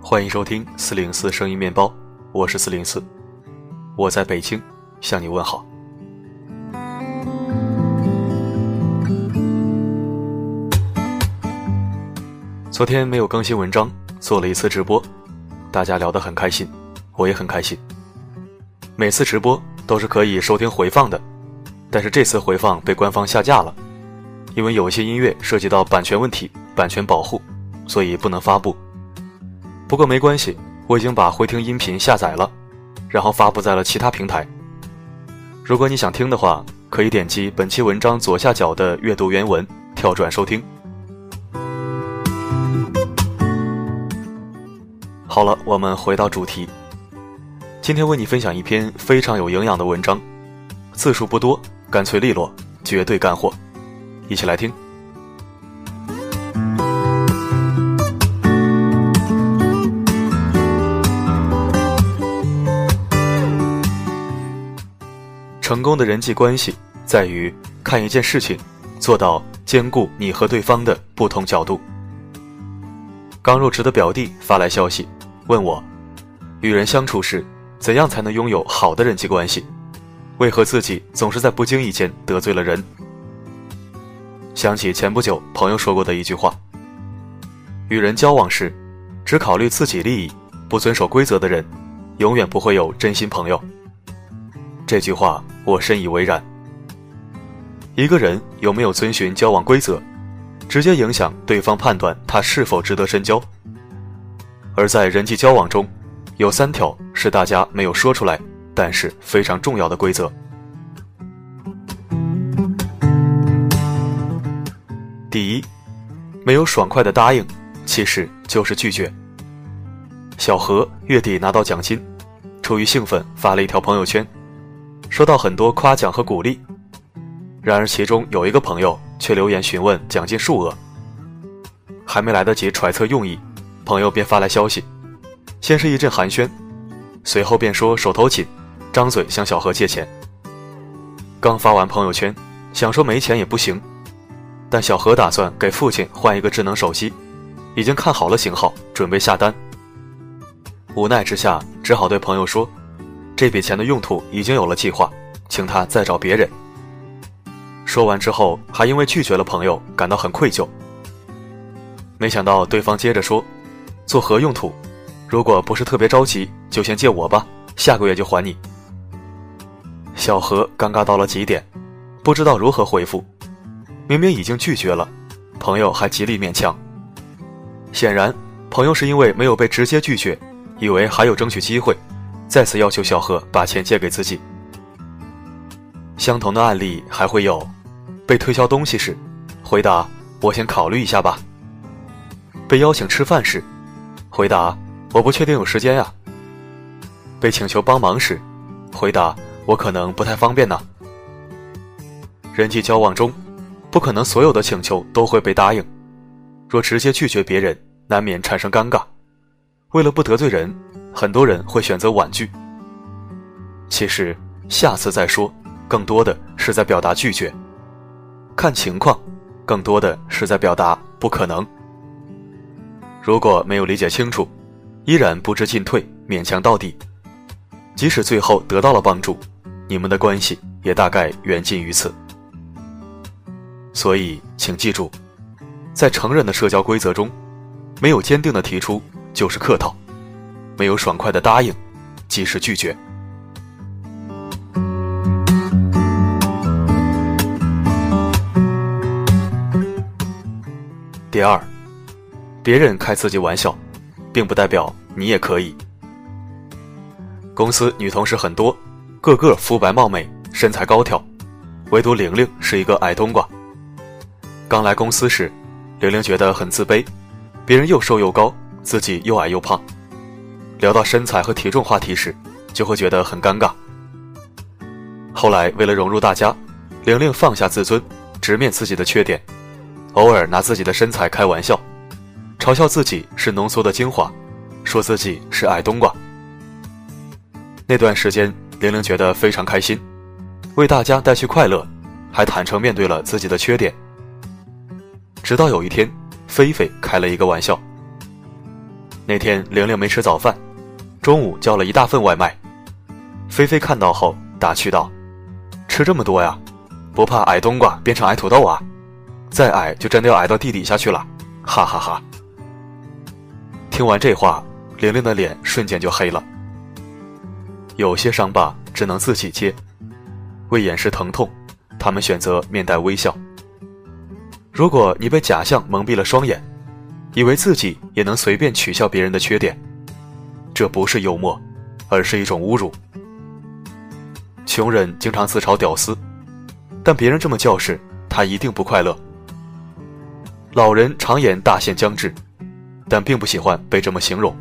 欢迎收听四零四声音面包，我是四零四，我在北京向你问好。昨天没有更新文章，做了一次直播，大家聊得很开心，我也很开心。每次直播都是可以收听回放的，但是这次回放被官方下架了，因为有一些音乐涉及到版权问题，版权保护，所以不能发布。不过没关系，我已经把回听音频下载了，然后发布在了其他平台。如果你想听的话，可以点击本期文章左下角的阅读原文，跳转收听。好了，我们回到主题。今天为你分享一篇非常有营养的文章，字数不多，干脆利落，绝对干货，一起来听。成功的人际关系在于看一件事情，做到兼顾你和对方的不同角度。刚入职的表弟发来消息，问我，与人相处时，怎样才能拥有好的人际关系？为何自己总是在不经意间得罪了人？想起前不久朋友说过的一句话：与人交往时，只考虑自己利益、不遵守规则的人，永远不会有真心朋友。这句话我深以为然。一个人有没有遵循交往规则，直接影响对方判断他是否值得深交。而在人际交往中，有三条是大家没有说出来，但是非常重要的规则。第一，没有爽快的答应，其实就是拒绝。小何月底拿到奖金，出于兴奋发了一条朋友圈。收到很多夸奖和鼓励，然而其中有一个朋友却留言询问奖金数额。还没来得及揣测用意，朋友便发来消息，先是一阵寒暄，随后便说手头紧，张嘴向小何借钱。刚发完朋友圈，想说没钱也不行，但小何打算给父亲换一个智能手机，已经看好了型号，准备下单。无奈之下，只好对朋友说。这笔钱的用途已经有了计划，请他再找别人。说完之后，还因为拒绝了朋友感到很愧疚。没想到对方接着说：“做何用途？如果不是特别着急，就先借我吧，下个月就还你。”小何尴尬到了极点，不知道如何回复。明明已经拒绝了，朋友还极力勉强。显然，朋友是因为没有被直接拒绝，以为还有争取机会。再次要求小何把钱借给自己。相同的案例还会有：被推销东西时，回答“我先考虑一下吧”；被邀请吃饭时，回答“我不确定有时间呀”；被请求帮忙时，回答“我可能不太方便呢”。人际交往中，不可能所有的请求都会被答应，若直接拒绝别人，难免产生尴尬。为了不得罪人。很多人会选择婉拒。其实，下次再说，更多的是在表达拒绝。看情况，更多的是在表达不可能。如果没有理解清楚，依然不知进退，勉强到底，即使最后得到了帮助，你们的关系也大概缘尽于此。所以，请记住，在成人的社交规则中，没有坚定的提出就是客套。没有爽快的答应，即是拒绝。第二，别人开自己玩笑，并不代表你也可以。公司女同事很多，个个肤白貌美，身材高挑，唯独玲玲是一个矮冬瓜。刚来公司时，玲玲觉得很自卑，别人又瘦又高，自己又矮又胖。聊到身材和体重话题时，就会觉得很尴尬。后来为了融入大家，玲玲放下自尊，直面自己的缺点，偶尔拿自己的身材开玩笑，嘲笑自己是浓缩的精华，说自己是矮冬瓜。那段时间，玲玲觉得非常开心，为大家带去快乐，还坦诚面对了自己的缺点，直到有一天，菲菲开了一个玩笑。那天玲玲没吃早饭，中午叫了一大份外卖。菲菲看到后打趣道：“吃这么多呀，不怕矮冬瓜变成矮土豆啊？再矮就真的要矮到地底下去了！”哈哈哈。听完这话，玲玲的脸瞬间就黑了。有些伤疤只能自己接，为掩饰疼痛，他们选择面带微笑。如果你被假象蒙蔽了双眼，以为自己也能随便取笑别人的缺点，这不是幽默，而是一种侮辱。穷人经常自嘲屌丝，但别人这么叫时，他一定不快乐。老人常言大限将至，但并不喜欢被这么形容。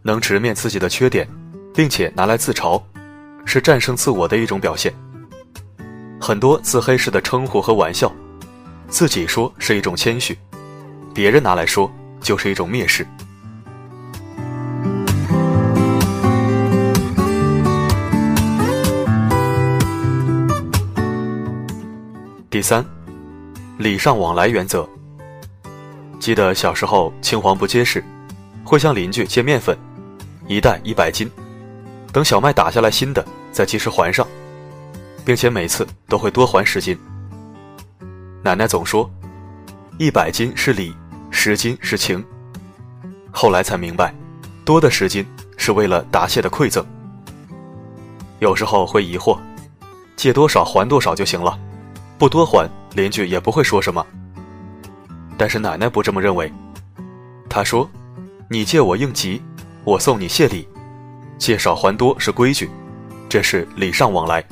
能直面自己的缺点，并且拿来自嘲，是战胜自我的一种表现。很多自黑式的称呼和玩笑，自己说是一种谦虚。别人拿来说就是一种蔑视。第三，礼尚往来原则。记得小时候青黄不接时，会向邻居借面粉，一袋一百斤，等小麦打下来新的再及时还上，并且每次都会多还十斤。奶奶总说，一百斤是礼。十斤是情，后来才明白，多的十斤是为了答谢的馈赠。有时候会疑惑，借多少还多少就行了，不多还邻居也不会说什么。但是奶奶不这么认为，她说：“你借我应急，我送你谢礼，借少还多是规矩，这是礼尚往来。”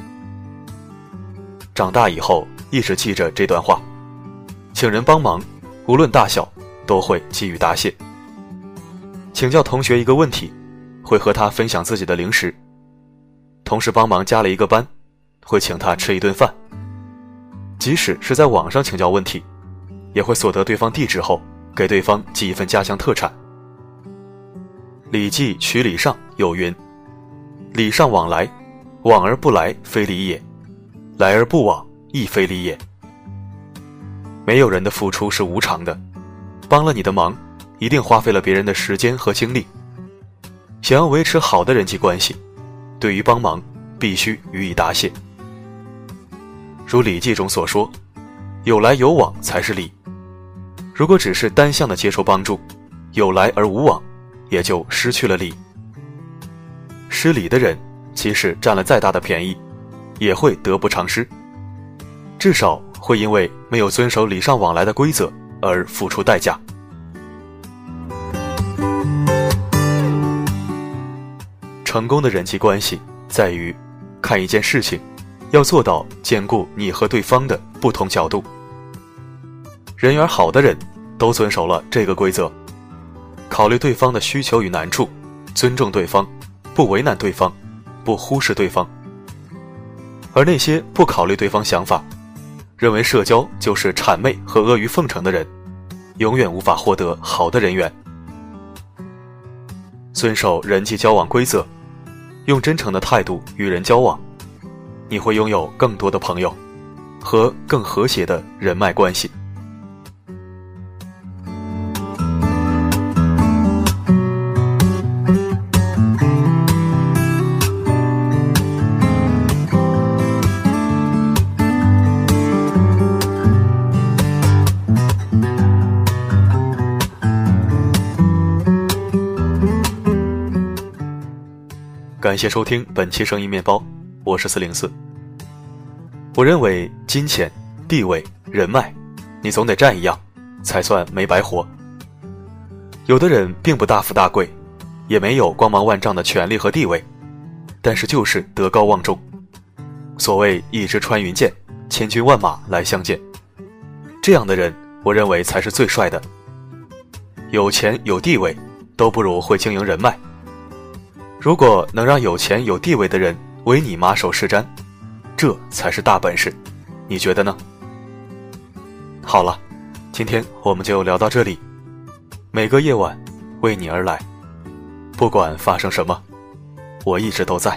长大以后一直记着这段话，请人帮忙，无论大小。都会给予答谢。请教同学一个问题，会和他分享自己的零食；同事帮忙加了一个班，会请他吃一顿饭。即使是在网上请教问题，也会索得对方地址后，给对方寄一份家乡特产。《礼记·曲礼上》有云：“礼尚往来，往而不来，非礼也；来而不往，亦非礼也。”没有人的付出是无偿的。帮了你的忙，一定花费了别人的时间和精力。想要维持好的人际关系，对于帮忙必须予以答谢。如《礼记》中所说：“有来有往才是礼。”如果只是单向的接受帮助，有来而无往，也就失去了礼。失礼的人，即使占了再大的便宜，也会得不偿失，至少会因为没有遵守礼尚往来的规则。而付出代价。成功的人际关系在于，看一件事情，要做到兼顾你和对方的不同角度。人缘好的人，都遵守了这个规则：考虑对方的需求与难处，尊重对方，不为难对方，不忽视对方。而那些不考虑对方想法，认为社交就是谄媚和阿谀奉承的人，永远无法获得好的人缘。遵守人际交往规则，用真诚的态度与人交往，你会拥有更多的朋友，和更和谐的人脉关系。感谢收听本期声音面包，我是四零四。我认为金钱、地位、人脉，你总得占一样，才算没白活。有的人并不大富大贵，也没有光芒万丈的权利和地位，但是就是德高望重。所谓一支穿云箭，千军万马来相见，这样的人，我认为才是最帅的。有钱有地位，都不如会经营人脉。如果能让有钱有地位的人为你马首是瞻，这才是大本事，你觉得呢？好了，今天我们就聊到这里。每个夜晚，为你而来，不管发生什么，我一直都在。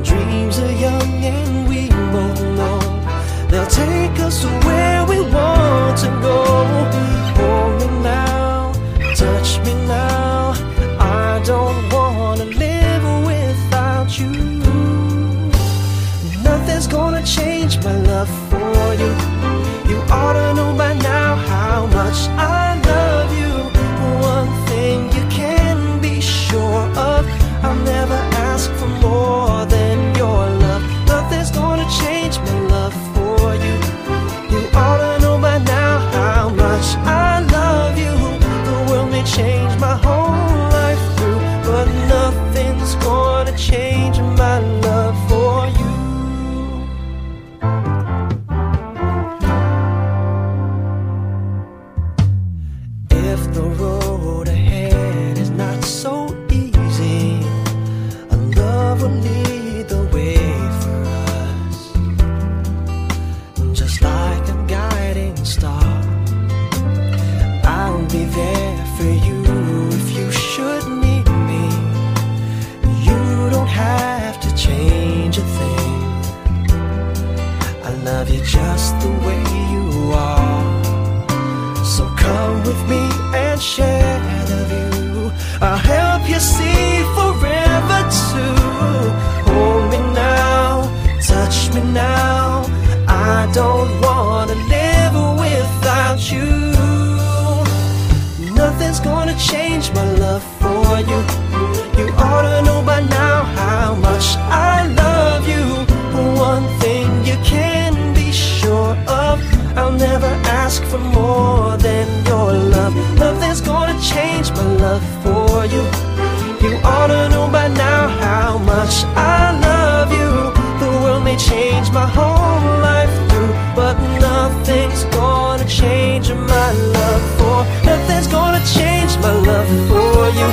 Our dreams are young and we both know they'll take us to where we want to go. Hold me now, touch me now. I don't wanna live without you. Nothing's gonna change my love for you. You ought to know by now how much I love the you see forever too. Hold me now, touch me now. I don't wanna live without you. Nothing's gonna change my love for you. You ought to know by now how much I love you. One thing you can be sure of, I'll never ask for more than your love. Nothing's gonna change my love for you. You ought to know by now how much I love you. The world may change my whole life through, but nothing's gonna change my love for. Nothing's gonna change my love for you.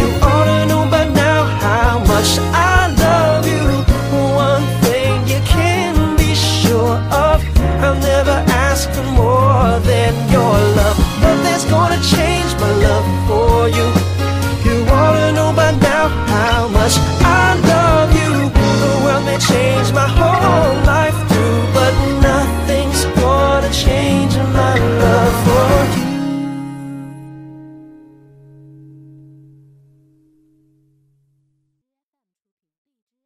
You ought to know by now how much I love you. One thing you can be sure of, I'll never ask for more